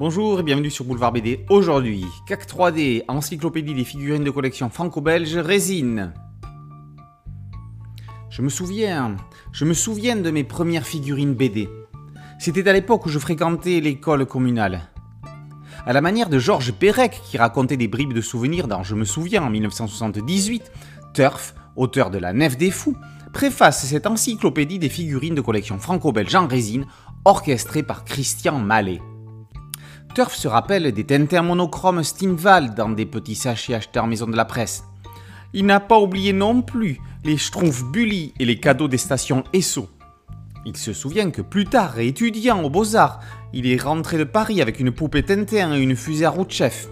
Bonjour et bienvenue sur Boulevard BD. Aujourd'hui, CAC 3D, encyclopédie des figurines de collection franco-belge, résine. Je me souviens, je me souviens de mes premières figurines BD. C'était à l'époque où je fréquentais l'école communale. À la manière de Georges Perec qui racontait des bribes de souvenirs dans Je me souviens en 1978, Turf, auteur de La Nef des Fous, préface cette encyclopédie des figurines de collection franco-belge en résine, orchestrée par Christian Mallet. Turf se rappelle des Tintins monochromes Stinval dans des petits sachets achetés en maison de la presse. Il n'a pas oublié non plus les Schtroumpfs Bully et les cadeaux des stations Esso. Il se souvient que plus tard, étudiant aux Beaux-Arts, il est rentré de Paris avec une poupée Tintin et une fusée à roue de chef.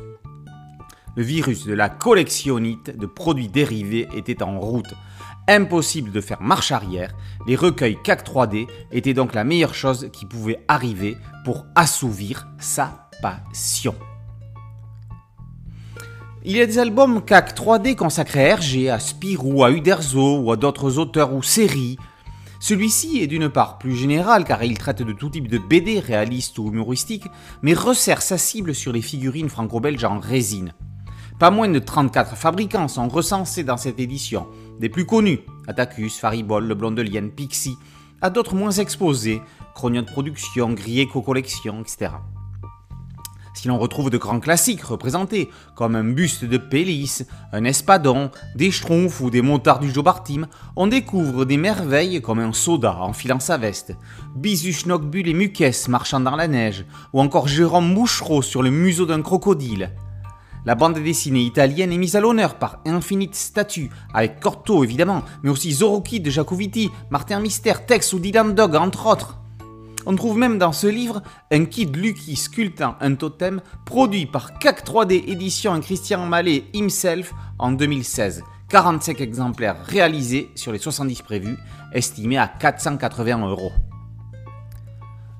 Le virus de la collectionnite de produits dérivés était en route. Impossible de faire marche arrière, les recueils CAC 3D étaient donc la meilleure chose qui pouvait arriver pour assouvir sa passion. Il y a des albums CAC 3D consacrés à Hergé, à Spirou, à Uderzo ou à d'autres auteurs ou séries. Celui-ci est d'une part plus général car il traite de tout type de BD réalistes ou humoristiques, mais resserre sa cible sur les figurines franco-belges en résine. Pas moins de 34 fabricants sont recensés dans cette édition, des plus connus, Atacus, Faribol, Le Blond de Lienne, Pixie, à d'autres moins exposés, Chronia de Production, Grieco Collection, etc. Si l'on retrouve de grands classiques représentés, comme un buste de Pélis, un espadon, des schtroumpfs ou des montards du Jobartim, on découvre des merveilles comme un soda enfilant sa veste, Bisu Bull et Mukes marchant dans la neige, ou encore Jérôme Mouchereau sur le museau d'un crocodile. La bande dessinée italienne est mise à l'honneur par Infinite Statue, avec Corto évidemment, mais aussi Zoroki de Jacoviti, Martin Mystère, Tex ou Dylan Dog entre autres. On trouve même dans ce livre un kit Lucky sculptant un totem produit par CAC 3D Édition et Christian Mallet himself en 2016. 45 exemplaires réalisés sur les 70 prévus, estimés à 480 euros.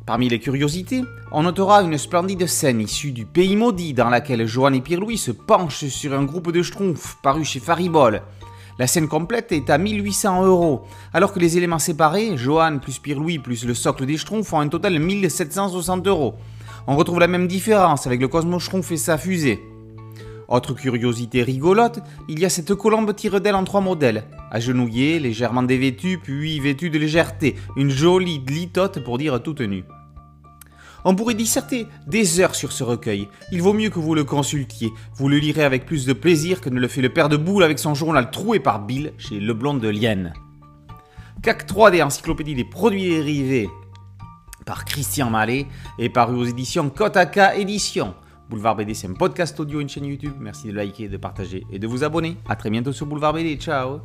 Parmi les curiosités, on notera une splendide scène issue du Pays Maudit dans laquelle Johan et Pierre-Louis se penchent sur un groupe de schtroumpfs paru chez Faribol la scène complète est à 1800 euros, alors que les éléments séparés, Johan plus Pierre-Louis plus le socle des Schtroumpfs, font un total de 1760 euros. On retrouve la même différence avec le Cosmo Schtroumpf et sa fusée. Autre curiosité rigolote, il y a cette colombe tire d'aile en trois modèles. Agenouillée, légèrement dévêtue, puis vêtue de légèreté. Une jolie litote pour dire toute nue. On pourrait disserter des heures sur ce recueil. Il vaut mieux que vous le consultiez. Vous le lirez avec plus de plaisir que ne le fait le père de boule avec son journal troué par Bill chez Leblond de Lienne. CAC 3D Encyclopédie des produits dérivés par Christian Mallet et paru aux éditions Kotaka Éditions. Boulevard BD, c'est un podcast audio, une chaîne YouTube. Merci de liker, de partager et de vous abonner. A très bientôt sur Boulevard BD. Ciao